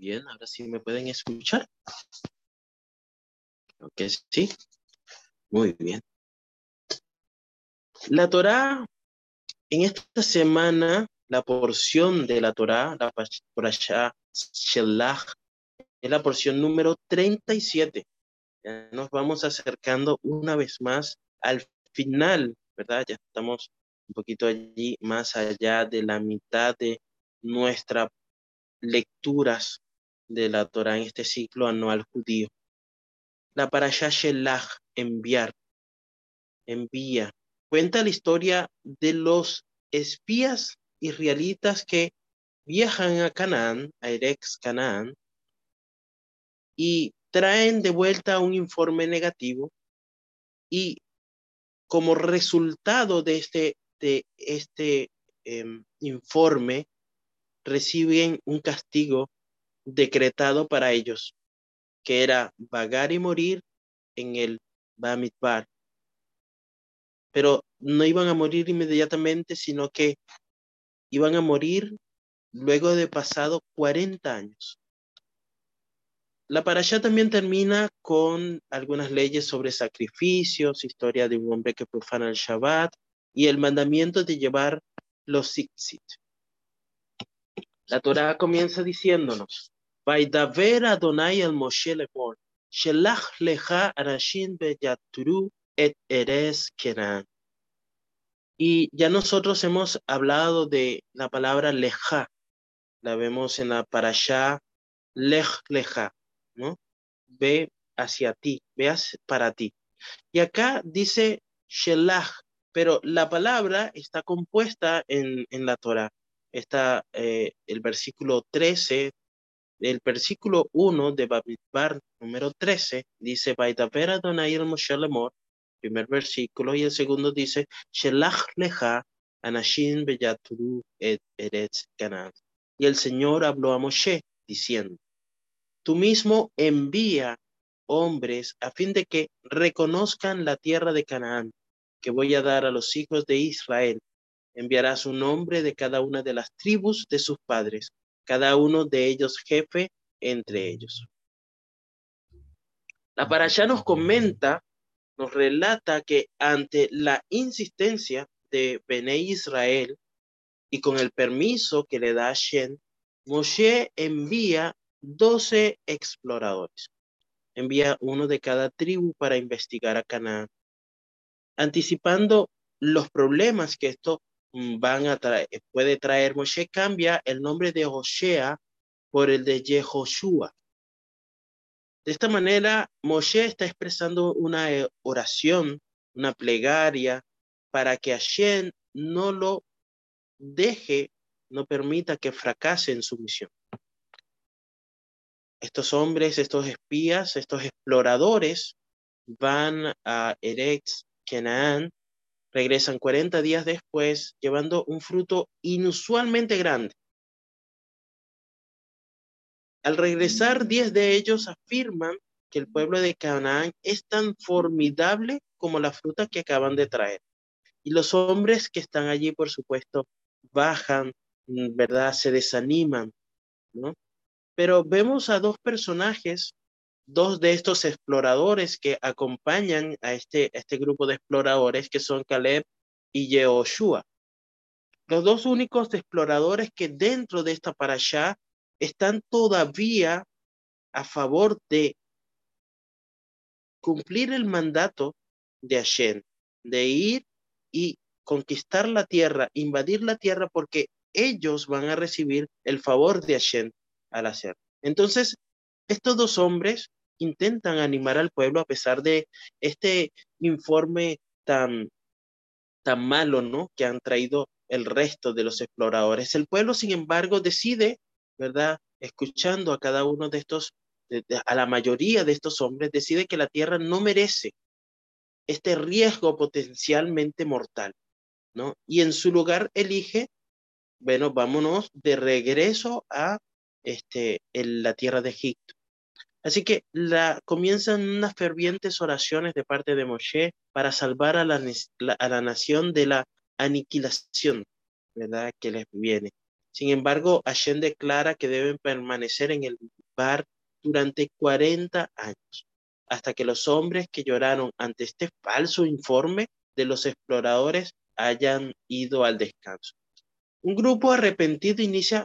Bien, ahora sí me pueden escuchar. Ok, sí. Muy bien. La Torá, en esta semana, la porción de la Torá, la por allá, Shelach, es la porción número 37. Ya nos vamos acercando una vez más al final, ¿verdad? Ya estamos un poquito allí más allá de la mitad de nuestras lecturas de la Torah en este ciclo anual judío. La parasha Shelach, enviar, envía, cuenta la historia de los espías israelitas que viajan a Canaán, a Erex Canaán, y traen de vuelta un informe negativo y como resultado de este, de este em, informe reciben un castigo decretado para ellos, que era vagar y morir en el Bamidbar. Pero no iban a morir inmediatamente, sino que iban a morir luego de pasado 40 años. La parasha también termina con algunas leyes sobre sacrificios, historia de un hombre que profana el Shabbat y el mandamiento de llevar los zitzit. La Torah comienza diciéndonos, Vaidaver Adonai el Moshe lemor, Shelach lecha arashin beyaturu et eres kenan. Y ya nosotros hemos hablado de la palabra leja, la vemos en la parasha lech leja, ¿no? Ve hacia ti, veas para ti. Y acá dice shelach, pero la palabra está compuesta en, en la Torah está eh, el versículo 13, el versículo 1 de Babidbar número 13, dice, Vaitaper Adonai el Moshe Lemor, primer versículo, y el segundo dice, Shelach lecha anashim beyaturu et eretz canaan. Y el Señor habló a Moshe, diciendo, tú mismo envía hombres a fin de que reconozcan la tierra de Canaán, que voy a dar a los hijos de Israel, enviará su nombre de cada una de las tribus de sus padres, cada uno de ellos jefe entre ellos. La parasha nos comenta, nos relata que ante la insistencia de Bene Israel y con el permiso que le da Shen, Moshe envía doce exploradores. Envía uno de cada tribu para investigar a Canaán, anticipando los problemas que esto van a puede traer, Moshe cambia el nombre de Josea por el de Yehoshua. De esta manera, Moshe está expresando una eh, oración, una plegaria, para que Hashem no lo deje, no permita que fracase en su misión. Estos hombres, estos espías, estos exploradores van a Eretz, Canaán, regresan 40 días después llevando un fruto inusualmente grande. Al regresar, 10 de ellos afirman que el pueblo de Canaán es tan formidable como la fruta que acaban de traer. Y los hombres que están allí, por supuesto, bajan, ¿verdad? Se desaniman, ¿no? Pero vemos a dos personajes dos de estos exploradores que acompañan a este, este grupo de exploradores que son Caleb y Yehoshua. Los dos únicos exploradores que dentro de esta parasha están todavía a favor de cumplir el mandato de Hashem, de ir y conquistar la tierra, invadir la tierra, porque ellos van a recibir el favor de Hashem al hacer. Entonces, estos dos hombres intentan animar al pueblo a pesar de este informe tan, tan malo, ¿no? Que han traído el resto de los exploradores. El pueblo, sin embargo, decide, ¿verdad? Escuchando a cada uno de estos, a la mayoría de estos hombres, decide que la tierra no merece este riesgo potencialmente mortal, ¿no? Y en su lugar elige, bueno, vámonos de regreso a este, en la tierra de Egipto. Así que la, comienzan unas fervientes oraciones de parte de Moshe para salvar a la, a la nación de la aniquilación, ¿verdad? Que les viene. Sin embargo, Hashem declara que deben permanecer en el lugar durante 40 años, hasta que los hombres que lloraron ante este falso informe de los exploradores hayan ido al descanso. Un grupo arrepentido inicia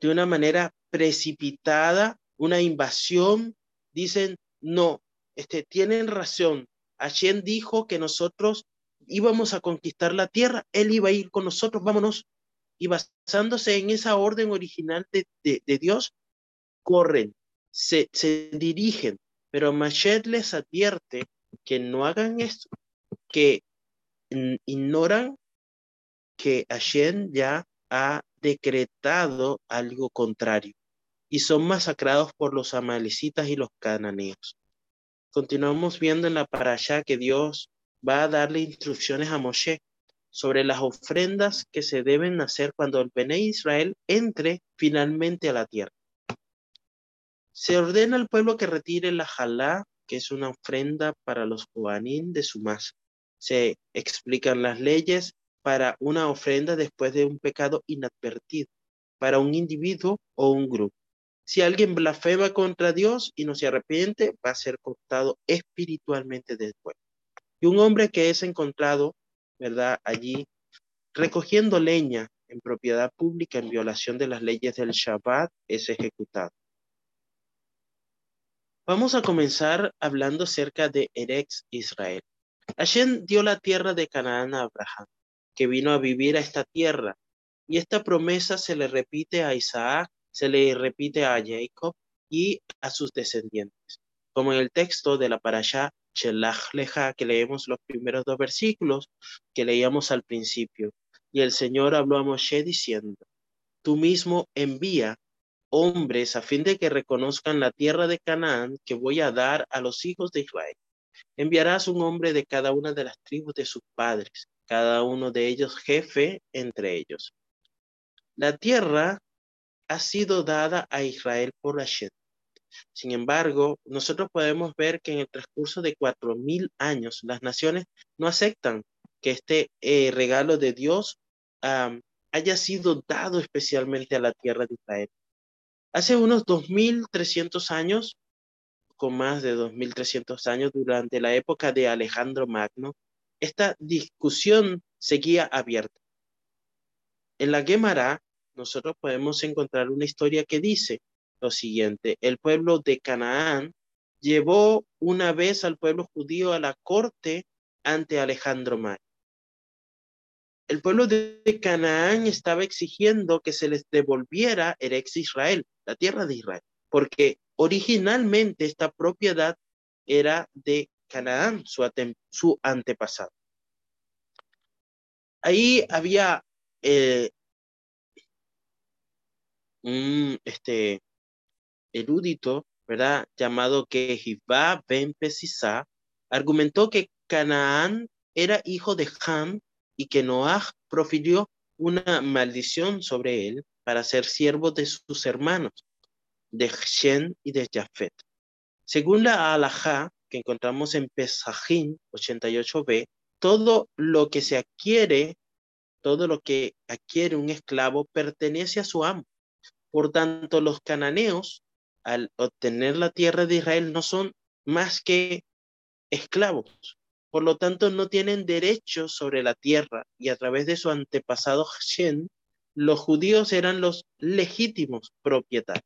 de una manera precipitada una invasión. Dicen, no, este, tienen razón. Hashem dijo que nosotros íbamos a conquistar la tierra, Él iba a ir con nosotros, vámonos. Y basándose en esa orden original de, de, Dios, corren, se, se dirigen, pero Mashed les advierte que no hagan esto, que ignoran que Hashem ya ha decretado algo contrario y son masacrados por los amalecitas y los cananeos. Continuamos viendo en la parasha que Dios va a darle instrucciones a Moshe sobre las ofrendas que se deben hacer cuando el Bene Israel entre finalmente a la tierra. Se ordena al pueblo que retire la jalá, que es una ofrenda para los Kohanim de su masa. Se explican las leyes para una ofrenda después de un pecado inadvertido, para un individuo o un grupo. Si alguien blasfema contra Dios y no se arrepiente, va a ser cortado espiritualmente después. Y un hombre que es encontrado, ¿verdad? Allí recogiendo leña en propiedad pública en violación de las leyes del Shabbat es ejecutado. Vamos a comenzar hablando acerca de Erex Israel. Hashem dio la tierra de Canaán a Abraham que vino a vivir a esta tierra. Y esta promesa se le repite a Isaac, se le repite a Jacob y a sus descendientes. Como en el texto de la parasha Shelach Leja, que leemos los primeros dos versículos que leíamos al principio. Y el Señor habló a Moshe diciendo, tú mismo envía hombres a fin de que reconozcan la tierra de Canaán que voy a dar a los hijos de Israel. Enviarás un hombre de cada una de las tribus de sus padres cada uno de ellos jefe entre ellos. La tierra ha sido dada a Israel por Hashem. Sin embargo, nosotros podemos ver que en el transcurso de cuatro mil años las naciones no aceptan que este eh, regalo de Dios haya sido dado especialmente a la tierra de Israel. Hace unos 2300 años, con más de 2300 años, durante la época de Alejandro Magno, esta discusión seguía abierta. En la Gemara, nosotros podemos encontrar una historia que dice lo siguiente, el pueblo de Canaán llevó una vez al pueblo judío a la corte ante Alejandro Magno. El pueblo de Canaán estaba exigiendo que se les devolviera el ex Israel, la tierra de Israel, porque originalmente esta propiedad era de Canaán, su, su antepasado. Ahí había eh, un este, erudito, ¿verdad? Llamado Kehivá Ben Pesisá, argumentó que Canaán era hijo de Ham y que Noah profirió una maldición sobre él para ser siervo de sus hermanos, de Shen y de Jafet. Según la alajá que encontramos en Pesajín 88b, todo lo que se adquiere, todo lo que adquiere un esclavo pertenece a su amo. Por tanto, los cananeos, al obtener la tierra de Israel, no son más que esclavos. Por lo tanto, no tienen derecho sobre la tierra y a través de su antepasado Hashem, los judíos eran los legítimos propietarios.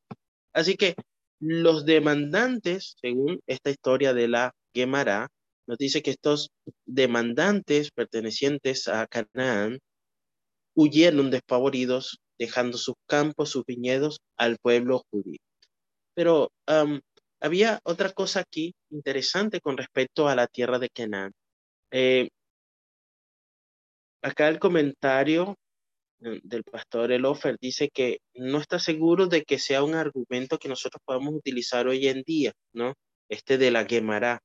Así que los demandantes, según esta historia de la Gemara, nos dice que estos demandantes pertenecientes a Canaán huyeron despavoridos, dejando sus campos, sus viñedos al pueblo judío. Pero había otra cosa aquí interesante con respecto a la tierra de Canaán. Eh, acá el comentario eh, del pastor Elofer dice que no está seguro de que sea un argumento que nosotros podamos utilizar hoy en día, ¿no? Este de la Gemara,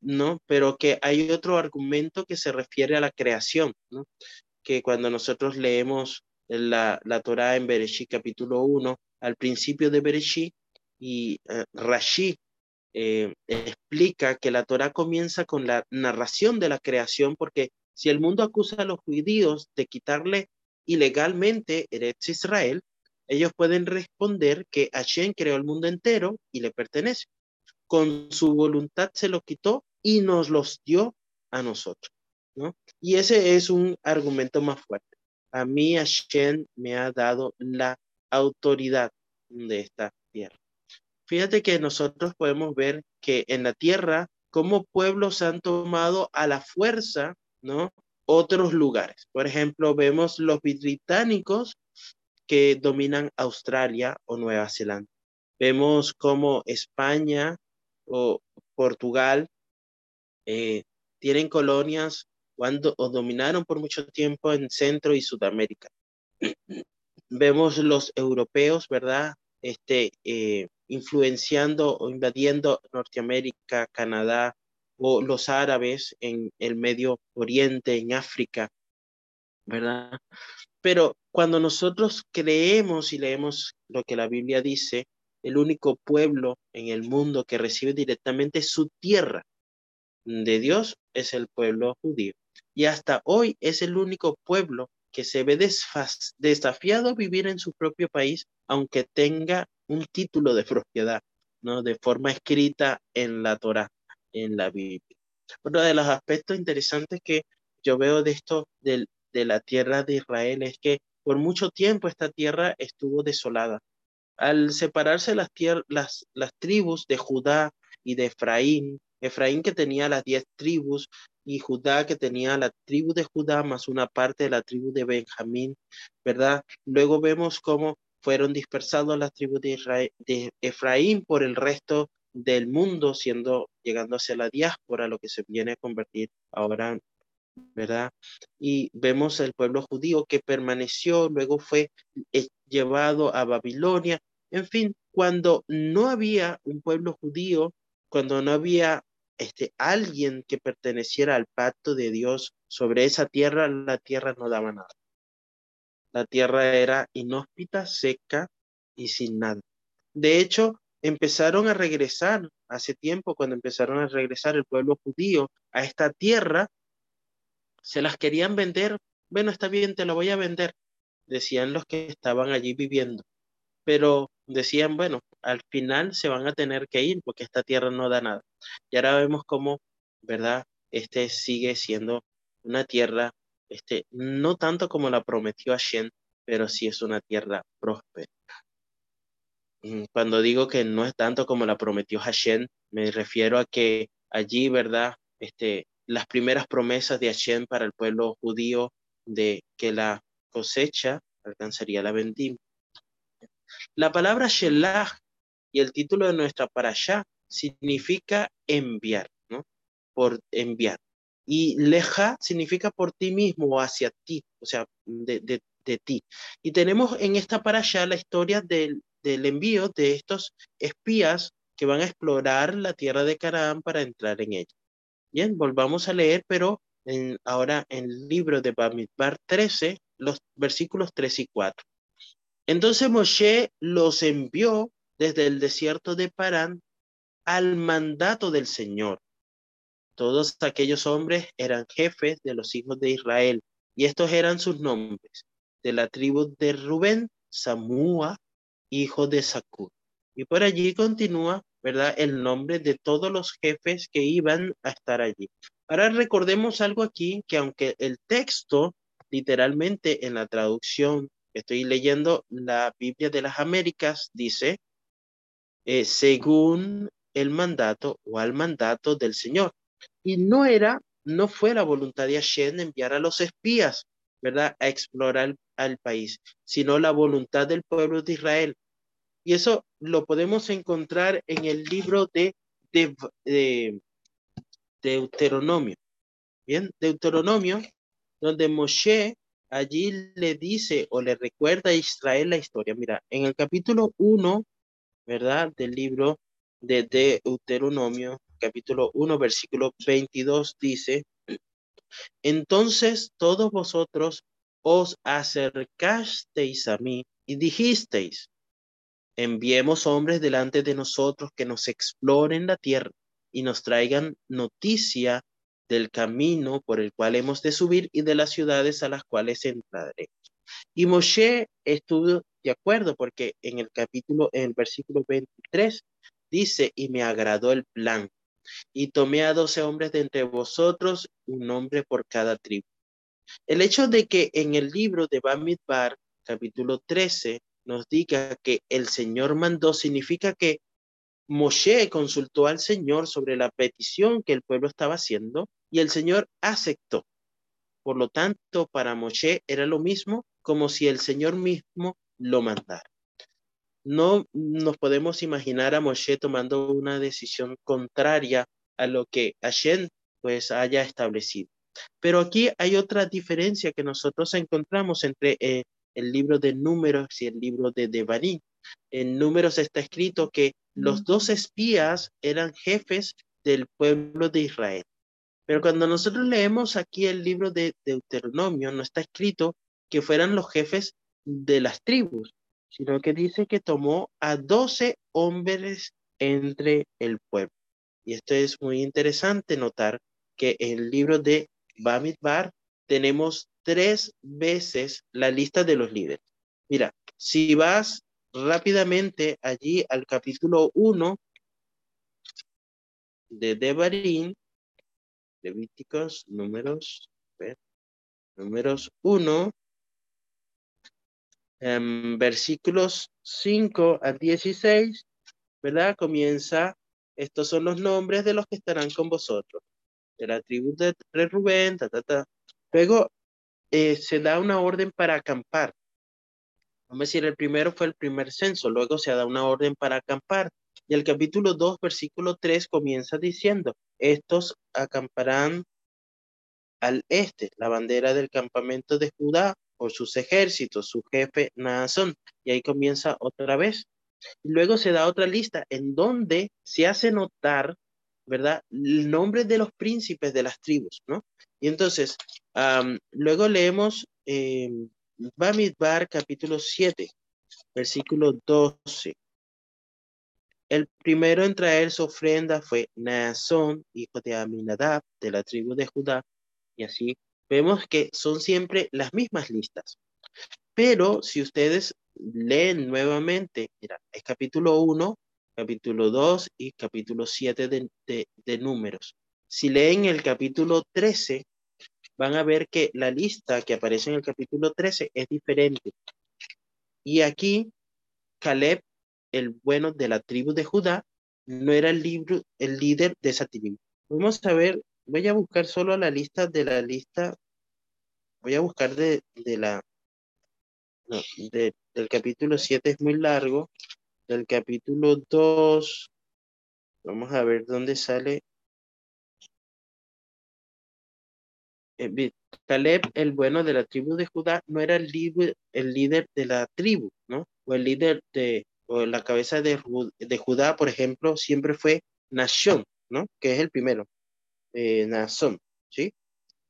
¿no? Pero que hay otro argumento que se refiere a la creación, ¿no? Que cuando nosotros leemos la, la Torah en Bereshit capítulo 1, al principio de Bereshit, y eh, Rashi eh, explica que la Torah comienza con la narración de la creación, porque si el mundo acusa a los judíos de quitarle y legalmente Eretz Israel, ellos pueden responder que Hashem creó el mundo entero y le pertenece. Con su voluntad se lo quitó y nos los dio a nosotros. ¿no? Y ese es un argumento más fuerte. A mí Hashem me ha dado la autoridad de esta tierra. Fíjate que nosotros podemos ver que en la tierra, como pueblos han tomado a la fuerza, ¿no? Otros lugares. Por ejemplo, vemos los británicos que dominan Australia o Nueva Zelanda. Vemos como España o Portugal eh, tienen colonias cuando o dominaron por mucho tiempo en Centro y Sudamérica. Vemos los europeos, ¿verdad? Este, eh, influenciando o invadiendo Norteamérica, Canadá, o los árabes en el Medio Oriente, en África, ¿verdad? Pero cuando nosotros creemos y leemos lo que la Biblia dice, el único pueblo en el mundo que recibe directamente su tierra de Dios es el pueblo judío. Y hasta hoy es el único pueblo que se ve desafiado a vivir en su propio país, aunque tenga un título de propiedad, ¿no? De forma escrita en la Torah, en la Biblia. Uno de los aspectos interesantes que yo veo de esto, de, de la tierra de Israel, es que por mucho tiempo esta tierra estuvo desolada. Al separarse las, las, las tribus de Judá y de Efraín, Efraín que tenía las diez tribus y Judá que tenía la tribu de Judá más una parte de la tribu de Benjamín, ¿verdad? Luego vemos cómo fueron dispersados las tribus de, de Efraín por el resto del mundo, siendo llegando hacia la diáspora, lo que se viene a convertir ahora ¿verdad? Y vemos el pueblo judío que permaneció, luego fue eh, llevado a Babilonia. En fin, cuando no había un pueblo judío, cuando no había este, alguien que perteneciera al pacto de Dios sobre esa tierra, la tierra no daba nada. La tierra era inhóspita, seca y sin nada. De hecho, empezaron a regresar hace tiempo, cuando empezaron a regresar el pueblo judío a esta tierra, se las querían vender, bueno, está bien, te lo voy a vender, decían los que estaban allí viviendo, pero decían, bueno, al final se van a tener que ir porque esta tierra no da nada. Y ahora vemos cómo, ¿verdad? Este sigue siendo una tierra, este, no tanto como la prometió Hashem, pero sí es una tierra próspera. Mm, cuando digo que no es tanto como la prometió Hashem, me refiero a que allí, ¿verdad? Este, las primeras promesas de Hashem para el pueblo judío de que la cosecha alcanzaría la. La palabra Shelah y el título de nuestra parasha significa enviar, ¿no? Por enviar. Y leja significa por ti mismo o hacia ti, o sea, de, de, de ti. Y tenemos en esta parasha la historia del, del envío de estos espías que van a explorar la tierra de Canaán para entrar en ella. Bien, volvamos a leer, pero en, ahora en el libro de Bamidbar 13, los versículos 3 y 4. Entonces Moshe los envió desde el desierto de Parán al mandato del Señor. Todos aquellos hombres eran jefes de los hijos de Israel, y estos eran sus nombres. De la tribu de Rubén, Samúa, hijo de Sacud. Y por allí continúa ¿verdad? El nombre de todos los jefes que iban a estar allí. Ahora recordemos algo aquí, que aunque el texto, literalmente en la traducción, estoy leyendo la Biblia de las Américas, dice, eh, según el mandato o al mandato del Señor. Y no era, no fue la voluntad de Hashem enviar a los espías, ¿verdad? A explorar al país, sino la voluntad del pueblo de Israel. Y eso lo podemos encontrar en el libro de, de, Deuteronomio. Bien, Deuteronomio, donde Moshe allí le dice o le recuerda a Israel la historia. Mira, en el capítulo 1, ¿verdad? Del libro de Deuteronomio, capítulo 1, versículo 22, dice, entonces todos vosotros os acercasteis a mí y dijisteis, Enviemos hombres delante de nosotros que nos exploren la tierra y nos traigan noticia del camino por el cual hemos de subir y de las ciudades a las cuales entraremos. Y Moshe estuvo de acuerdo porque en el capítulo, en el versículo 23, dice, y me agradó el plan. Y tomé a doce hombres de entre vosotros, un hombre por cada tribu. El hecho de que en el libro de Bamidbar, capítulo 13, nos diga que el Señor mandó, significa que Moshe consultó al Señor sobre la petición que el pueblo estaba haciendo y el Señor aceptó. Por lo tanto, para Moshe era lo mismo como si el Señor mismo lo mandara. No nos podemos imaginar a Moshe tomando una decisión contraria a lo que Hashem pues haya establecido. Pero aquí hay otra diferencia que nosotros encontramos entre eh, el libro de Números y el libro de Devarim. En Números está escrito que los dos espías eran jefes del pueblo de Israel. Pero cuando nosotros leemos aquí el libro de Deuteronomio, no está escrito que fueran los jefes de las tribus, sino que dice que tomó a doce hombres entre el pueblo. Y esto es muy interesante notar que en el libro de Bamidbar tenemos tres veces la lista de los líderes. Mira, si vas rápidamente allí al capítulo 1 de Devarim, Levíticos, números, números 1, en versículos 5 a 16, ¿verdad? Comienza, estos son los nombres de los que estarán con vosotros, de la tribu de Rubén, ta, ta, ta. Luego eh, se da una orden para acampar. Vamos a decir, el primero fue el primer censo, luego se da una orden para acampar. Y el capítulo 2, versículo 3 comienza diciendo, estos acamparán al este, la bandera del campamento de Judá por sus ejércitos, su jefe Naasón. Y ahí comienza otra vez. Luego se da otra lista en donde se hace notar, ¿verdad? El nombre de los príncipes de las tribus, ¿no? Y entonces, luego leemos eh, Bamidbar capítulo 7, versículo 12. El primero en traer su ofrenda fue Naasón, hijo de Aminadab, de la tribu de Judá, y así vemos que son siempre las mismas listas. Pero si ustedes leen nuevamente, mira, es capítulo 1, capítulo 2 y capítulo 7 de, de números. Si leen el capítulo 13, van a ver que la lista que aparece en el capítulo 13 es diferente. Y aquí, Caleb el bueno de la tribu de Judá, no era el, libro, el líder de esa tribu. Vamos a ver, voy a buscar solo la lista de la lista, voy a buscar de, de la, no, de, del capítulo 7 es muy largo, del capítulo 2, vamos a ver dónde sale. Eh, Caleb, el bueno de la tribu de Judá, no era el líder, el líder de la tribu, ¿no? O el líder de, o la cabeza de, de Judá, por ejemplo, siempre fue Nashon, ¿no? Que es el primero, eh, ¿sí?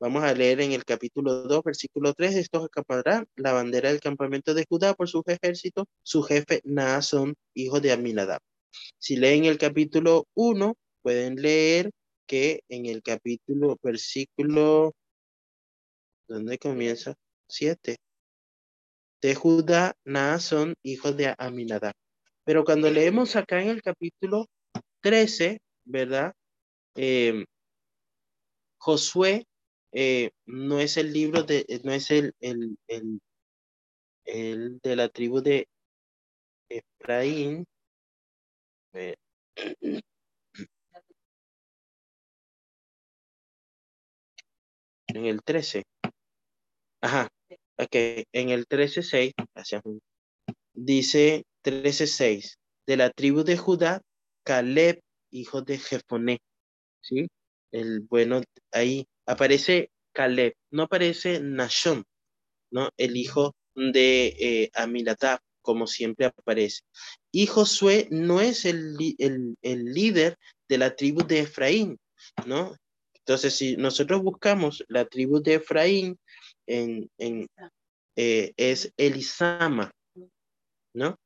Vamos a leer en el capítulo 2, versículo 3, estos acamparán la bandera del campamento de Judá por su ejército, su jefe Naasón, hijo de Aminadab. Si leen el capítulo 1, pueden leer que en el capítulo, versículo, ¿dónde comienza? 7. De Judá, Naasón, hijo de Aminadab. Pero cuando leemos acá en el capítulo 13, ¿verdad? Eh, Josué eh, no es el libro de, no es el, el, el, el de la tribu de Efraín. Eh, en el 13. Ajá, ok, en el 13.6, dice 13.6. De la tribu de Judá, Caleb, hijo de Jefoné. ¿Sí? El bueno, ahí aparece Caleb, no aparece Nashon, ¿no? El hijo de eh, Amiladab, como siempre aparece. Y Josué no es el, el, el, líder de la tribu de Efraín, ¿no? Entonces, si nosotros buscamos la tribu de Efraín, en, en eh, es Elisama, ¿no?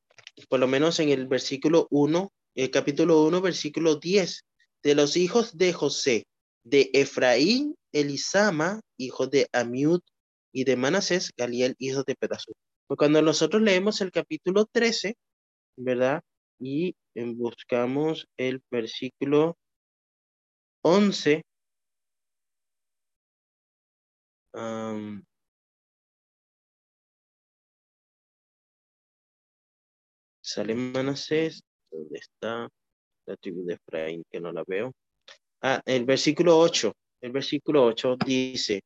por lo menos en el versículo 1, el capítulo 1, versículo 10, de los hijos de José, de Efraín, Elisama, hijo de Amiud, y de Manasés, Galiel, hijo de Pedasur. Pues cuando nosotros leemos el capítulo 13, ¿verdad? Y buscamos el versículo 11. Sale Manasés, ¿dónde está la tribu de Efraín? Que no la veo. Ah, el versículo 8, el versículo 8 dice,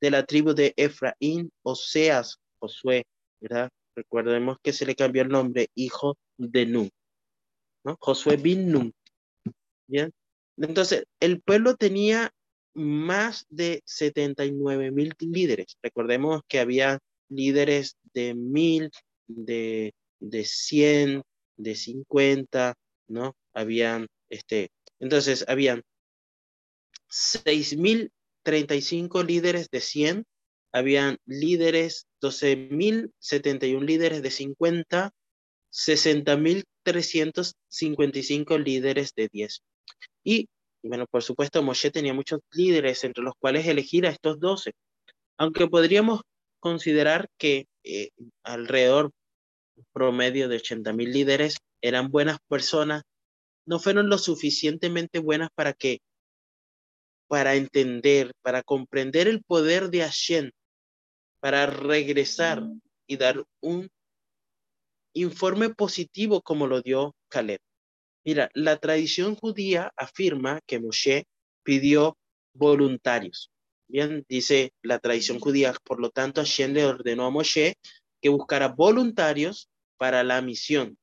de la tribu de Efraín, Oseas, Josué, ¿verdad? Recordemos que se le cambió el nombre, hijo de Nun, ¿no? Josué bin Nun, ¿bien? Entonces, el pueblo tenía más de 79 mil líderes. Recordemos que había líderes de mil, de, de 100, de 50, ¿no? Habían, este, entonces, habían 6.035 líderes de 100, habían líderes, 12.071 líderes de 50, 60.355 líderes de 10. Y, bueno, por supuesto, Moshe tenía muchos líderes, entre los cuales elegir a estos 12. Aunque podríamos considerar que eh, alrededor promedio de 80.000 líderes eran buenas personas, no fueron lo suficientemente buenas para que para entender, para comprender el poder de Hashem, para regresar y dar un informe positivo como lo dio Caleb. Mira, la tradición judía afirma que Moshe pidió voluntarios. Bien, dice la tradición judía, por lo tanto Hashem le ordenó a Moshe que buscara voluntarios para la misión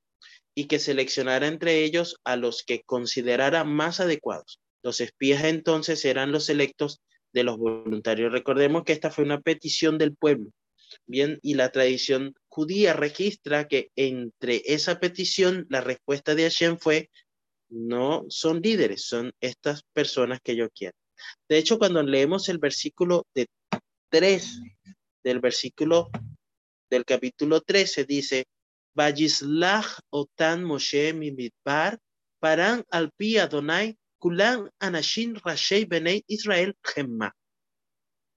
y que seleccionara entre ellos a los que considerara más adecuados. Los espías entonces eran los electos de los voluntarios. Recordemos que esta fue una petición del pueblo. Bien, y la tradición judía registra que entre esa petición la respuesta de Hashem fue, no son líderes, son estas personas que yo quiero. De hecho, cuando leemos el versículo de 3 del versículo del capítulo 13 dice, Vayislach otan Moshe mi paran al pi Adonai kulan anashin rashei benei Israel gemma.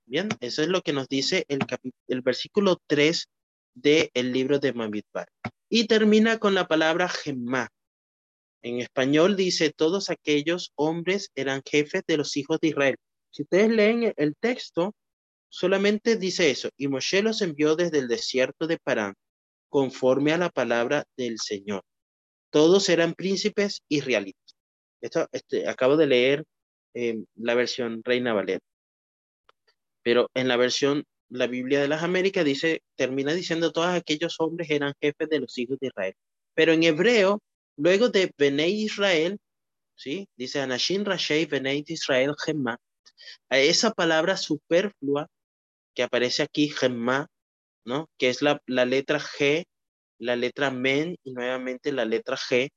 Bien, eso es lo que nos dice el, el versículo 3 del libro de Mamidbar. Y termina con la palabra gemma. En español dice, todos aquellos hombres eran jefes de los hijos de Israel. Si ustedes leen el texto, solamente dice eso. Y Moshe los envió desde el desierto de Parán conforme a la palabra del Señor. Todos eran príncipes israelitas. Esto este, acabo de leer eh, la versión Reina Valera. Pero en la versión, la Biblia de las Américas dice, termina diciendo todos aquellos hombres eran jefes de los hijos de Israel. Pero en hebreo, luego de Benei Israel, ¿sí? Dice Anashin Rashei Benei Israel Gemma. Esa palabra superflua que aparece aquí, Gemma, ¿no? Que es la, la letra G, la letra men y nuevamente la letra G,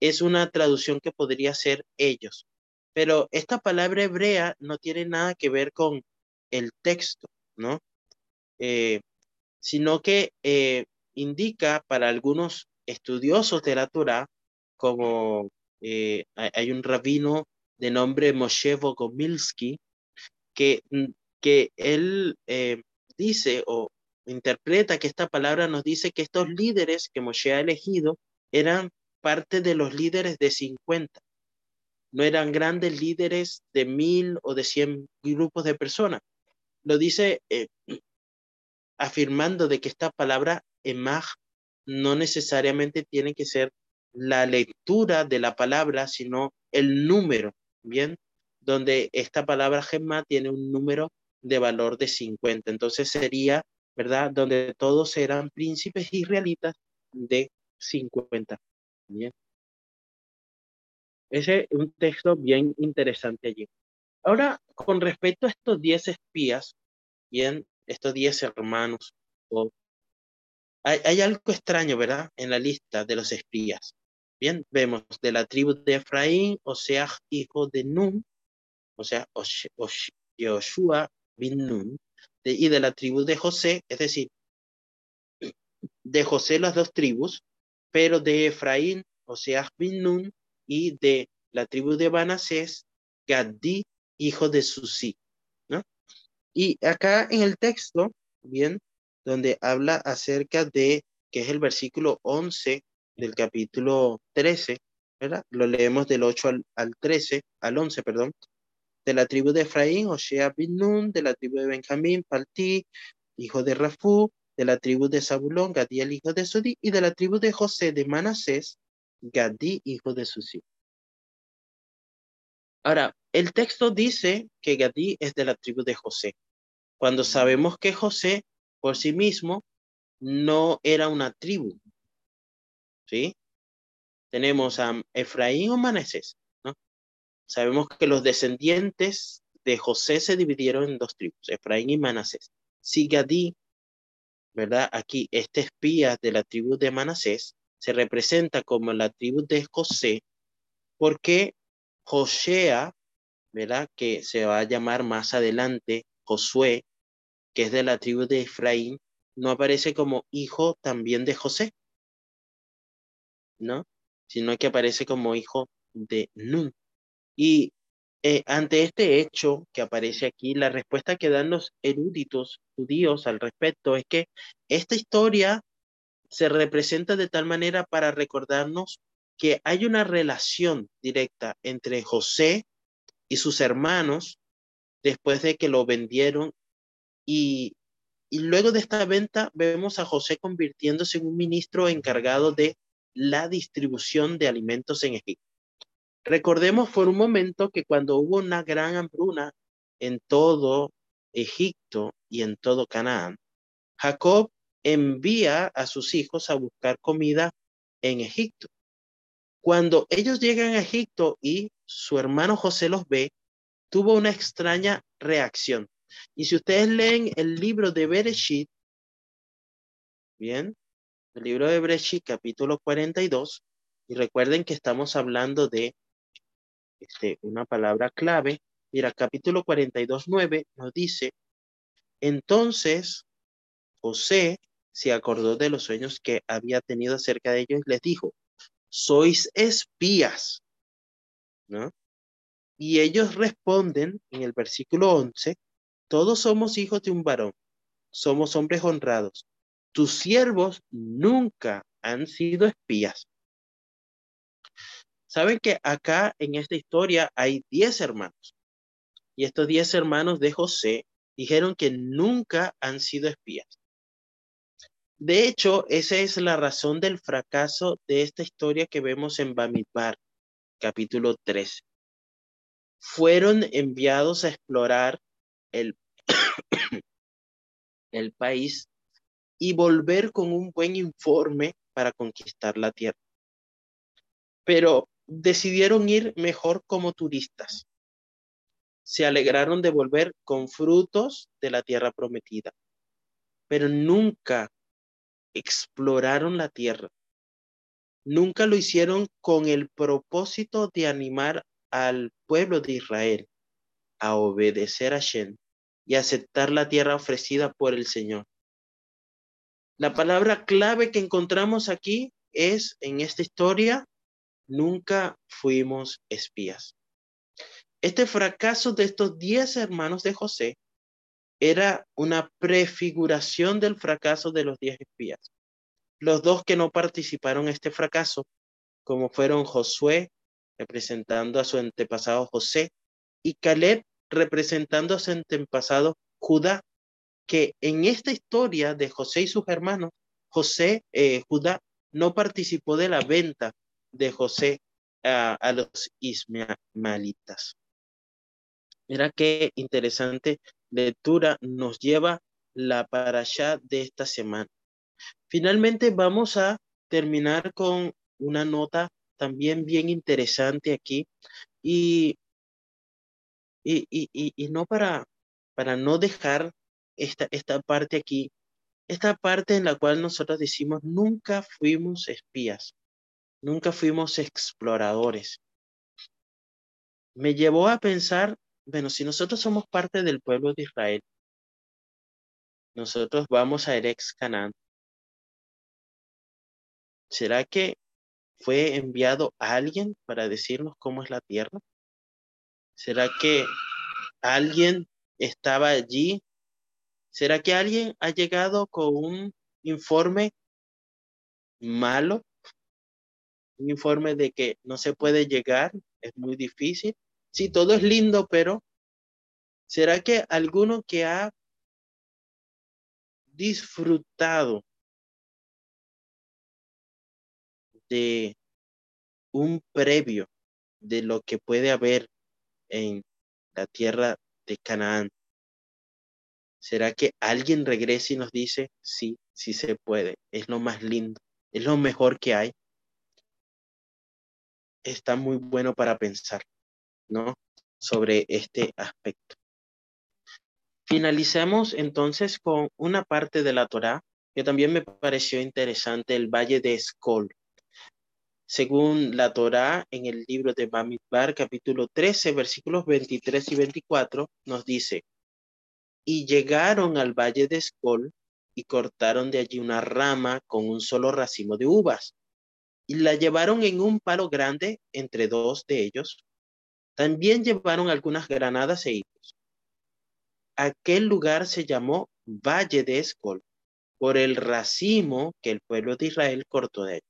es una traducción que podría ser ellos. Pero esta palabra hebrea no tiene nada que ver con el texto, ¿no? Eh, sino que eh, indica para algunos estudiosos de la Torah, como eh, hay un rabino de nombre Moshe Bogomilsky, que, mm, que él dice o interpreta que esta palabra nos dice que estos líderes que Moshe ha elegido eran parte de los líderes de 50. No eran grandes líderes de mil o de cien grupos de personas. Lo dice eh, afirmando de que esta palabra emaj no necesariamente tiene que ser la lectura de la palabra, sino el número, ¿bien? Donde esta palabra gemma tiene un número de valor de 50. Entonces sería ¿verdad? Donde todos eran príncipes israelitas de 50. Bien. Ese es un texto bien interesante allí. Ahora, con respecto a estos 10 espías, bien, estos 10 hermanos, hay, hay, algo extraño, ¿verdad? En la lista de los espías. Bien, vemos de la tribu de Efraín, o sea, hijo de Nun, o sea, Joshua bin y de la tribu de José, es decir, de José las dos tribus, pero de Efraín, o sea, bin Nun, y de la tribu de Banasés, Gaddi, hijo de Susi. ¿no? Y acá en el texto bien, donde habla acerca de, que es el versículo 11 del capítulo 13, ¿verdad? Lo leemos del 8 al, al 13, al 11, perdón. De la tribu de Efraín, Oshea bin Nun, de la tribu de Benjamín, Palti, hijo de Rafú, de la tribu de Zabulón, Gadí, el hijo de Sudí, y de la tribu de José de Manasés, Gadí, hijo de Susí. Ahora, el texto dice que Gadí es de la tribu de José, cuando sabemos que José por sí mismo no era una tribu. ¿Sí? Tenemos a Efraín o Manasés. Sabemos que los descendientes de José se dividieron en dos tribus, Efraín y Manasés. Si Gadí ¿verdad? Aquí, este espía de la tribu de Manasés se representa como la tribu de José, porque Josea, ¿verdad? Que se va a llamar más adelante Josué, que es de la tribu de Efraín, no aparece como hijo también de José, ¿no? Sino que aparece como hijo de Nun. Y eh, ante este hecho que aparece aquí, la respuesta que dan los eruditos judíos al respecto es que esta historia se representa de tal manera para recordarnos que hay una relación directa entre José y sus hermanos después de que lo vendieron y, y luego de esta venta vemos a José convirtiéndose en un ministro encargado de la distribución de alimentos en Egipto. Recordemos por un momento que cuando hubo una gran hambruna en todo Egipto y en todo Canaán, Jacob envía a sus hijos a buscar comida en Egipto. Cuando ellos llegan a Egipto y su hermano José los ve, tuvo una extraña reacción. Y si ustedes leen el libro de Bereshit, bien, el libro de Bereshit capítulo 42, y recuerden que estamos hablando de este, una palabra clave. Mira, capítulo 42, 9 nos dice, entonces José se acordó de los sueños que había tenido acerca de ellos y les dijo, sois espías, ¿no? Y ellos responden en el versículo 11, todos somos hijos de un varón, somos hombres honrados. Tus siervos nunca han sido espías. Saben que acá en esta historia hay 10 hermanos. Y estos 10 hermanos de José dijeron que nunca han sido espías. De hecho, esa es la razón del fracaso de esta historia que vemos en Bamidbar, capítulo 13. Fueron enviados a explorar el, el país y volver con un buen informe para conquistar la tierra. Pero decidieron ir mejor como turistas. Se alegraron de volver con frutos de la tierra prometida, pero nunca exploraron la tierra. Nunca lo hicieron con el propósito de animar al pueblo de Israel a obedecer a Shem y aceptar la tierra ofrecida por el Señor. La palabra clave que encontramos aquí es en esta historia nunca fuimos espías. Este fracaso de estos diez hermanos de José era una prefiguración del fracaso de los diez espías. Los dos que no participaron en este fracaso, como fueron Josué, representando a su antepasado José, y Caleb, representando a su antepasado Judá, que en esta historia de José y sus hermanos, José, eh, Judá, no participó de la venta de José a, los ismaelitas. Mira qué interesante lectura nos lleva la parasha de esta semana. Finalmente vamos a terminar con una nota también bien interesante aquí y, y, y, y no para, para no dejar esta, esta parte aquí, esta parte en la cual nosotros decimos nunca fuimos espías. Nunca fuimos exploradores. Me llevó a pensar, bueno, si nosotros somos parte del pueblo de Israel, nosotros vamos a Erex Canaán. ¿Será que fue enviado alguien para decirnos cómo es la tierra? ¿Será que alguien estaba allí ¿Será que alguien ha llegado con un informe malo? Un informe de que no se puede llegar, es muy difícil. Sí, todo es lindo, pero ¿será que alguno que ha disfrutado de un previo de lo que puede haber en la tierra de Canaán. ¿Será que alguien regrese y nos dice, sí, sí se puede, es lo más lindo, es lo mejor que hay? Está muy bueno para pensar, ¿no? Sobre este aspecto. Finalicemos entonces con una parte de la Torá que también me pareció interesante, el Valle de Escol. Según la Torá, en el libro de Bamidbar, capítulo 13, versículos 23 y 24, nos dice, y llegaron al valle de Escol y cortaron de allí una rama con un solo racimo de uvas y la llevaron en un palo grande entre dos de ellos. También llevaron algunas granadas e higos. Aquel lugar se llamó Valle de Escol por el racimo que el pueblo de Israel cortó de él.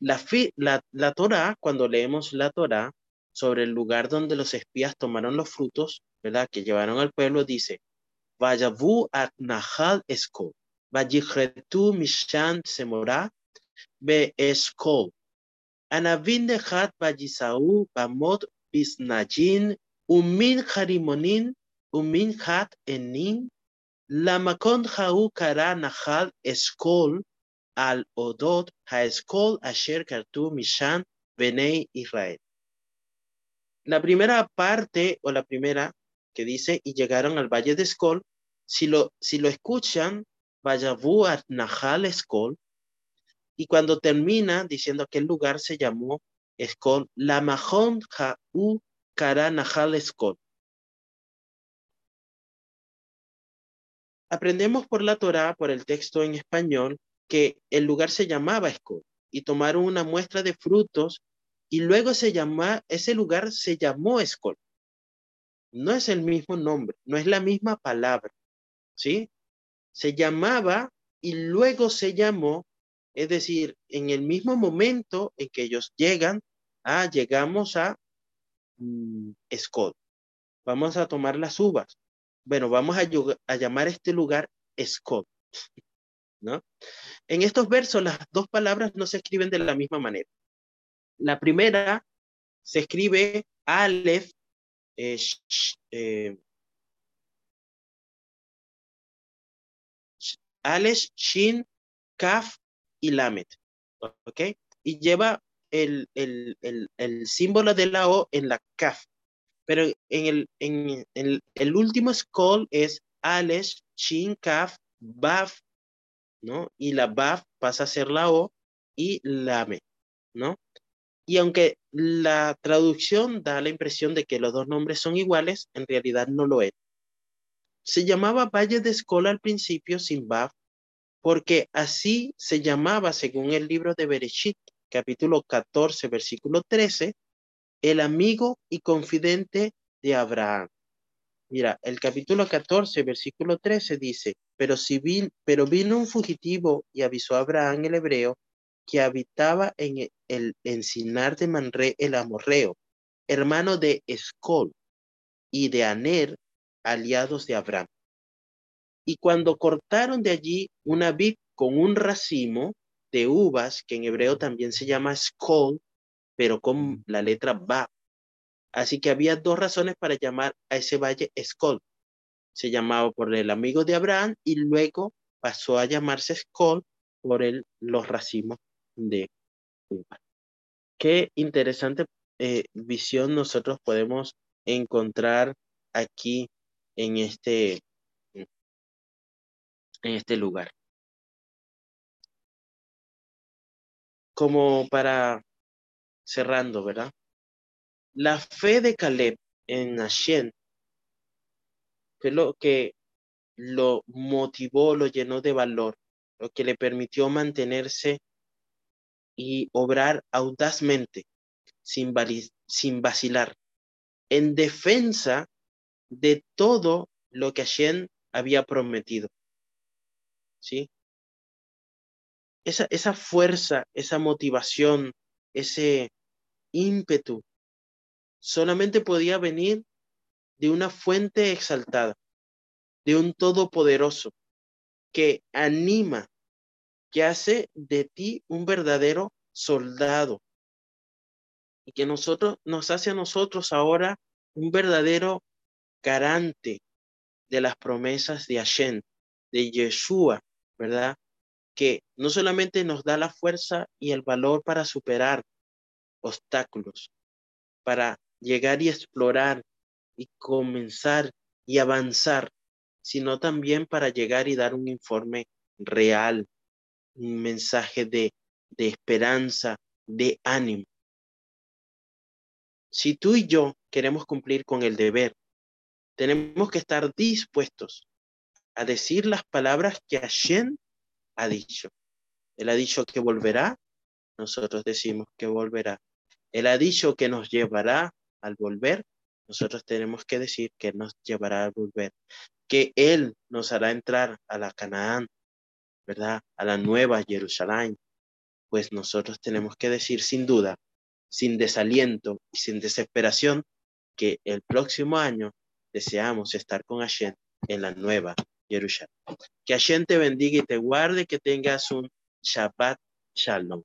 La, la, la Torah, cuando leemos la Torah sobre el lugar donde los espías tomaron los frutos, ¿verdad? Que llevaron al pueblo, dice, Vayavu at Nahal Eskol, Vayichretu Mishan Semora, De Hat Vayisau, Bamot Bisnajin, Umin Harimonin, Umin Hat Enin, Lamakon Hau Kara Nahal Eskol, al Odot Haeskol Asher Kartu Mishan Benei Israel. La primera parte o la primera que dice y llegaron al valle de Escol, si lo, escuchan, Vayavu at Nahal Escol, y cuando termina diciendo que el lugar se llamó Escol, la Mahon Ha'u Kara Nahal Escol. Aprendemos por la Torá, por el texto en español, que el lugar se llamaba Escol y tomaron una muestra de frutos y luego se llama, ese lugar se llamó Escol. No es el mismo nombre, no es la misma palabra, ¿sí? Se llamaba y luego se llamó, es decir, en el mismo momento en que ellos llegan, ah, llegamos a mm, Escol. Vamos a tomar las uvas. Bueno, vamos a, llamar este lugar Escol. ¿no? En estos versos las dos palabras no se escriben de la misma manera. La primera se escribe Aleph, eh, eh, Shin, Kaf y Lamet. ¿Ok? Y lleva el, el, el, el, símbolo de la O en la Kaf. Pero en el, en, el, el último scroll es Aleph, Shin, Kaf, Baf ¿no? Y la BAF pasa a ser la O y la M, ¿no? Y aunque la traducción da la impresión de que los dos nombres son iguales, en realidad no lo es. Se llamaba Valle de Escola al principio sin BAF, porque así se llamaba, según el libro de Bereshit, capítulo 14, versículo 13, el amigo y confidente de Abraham. Mira, el capítulo 14, versículo 13 dice, pero, si pero vino un fugitivo y avisó a Abraham el hebreo que habitaba en e, el, encinar de Manré el amorreo, hermano de Escol y de Aner, aliados de Abraham. Y cuando cortaron de allí una vid con un racimo de uvas, que en hebreo también se llama Escol, pero con la letra Ba, Así que había dos razones para llamar a ese valle Escol. Se llamaba por el amigo de Abraham y luego pasó a llamarse Escol por el, los racimos de uva. Qué interesante eh, visión nosotros podemos encontrar aquí en este, este lugar. Como para cerrando, ¿verdad? La fe de Caleb en Hashem fue lo que lo motivó, lo llenó de valor, lo que le permitió mantenerse y obrar audazmente, sin, sin vacilar, en defensa de todo lo que Hashem había prometido. ¿Sí? Esa, esa fuerza, esa motivación, ese ímpetu, solamente podía venir de una fuente exaltada, de un todopoderoso que anima, que hace de ti un verdadero soldado y que nosotros nos hace a nosotros ahora un verdadero garante de las promesas de Hashem, de Yeshua, ¿verdad? Que no solamente nos da la fuerza y el valor para superar obstáculos, para llegar y explorar y comenzar y avanzar, sino también para llegar y dar un informe real, un mensaje de, de esperanza, de ánimo. Si tú y yo queremos cumplir con el deber, tenemos que estar dispuestos a decir las palabras que Hashem ha dicho. Él ha dicho que volverá, nosotros decimos que volverá. Él ha dicho que nos llevará al volver, nosotros tenemos que decir que nos llevará al volver. Que Él nos hará entrar a la Canaán, ¿verdad? A la nueva Jerusalén. Pues nosotros tenemos que decir sin duda, sin desaliento y sin desesperación, que el próximo año deseamos estar con Hashem en la nueva Jerusalén. Que Hashem te bendiga y te guarde, que tengas un Shabbat Shalom.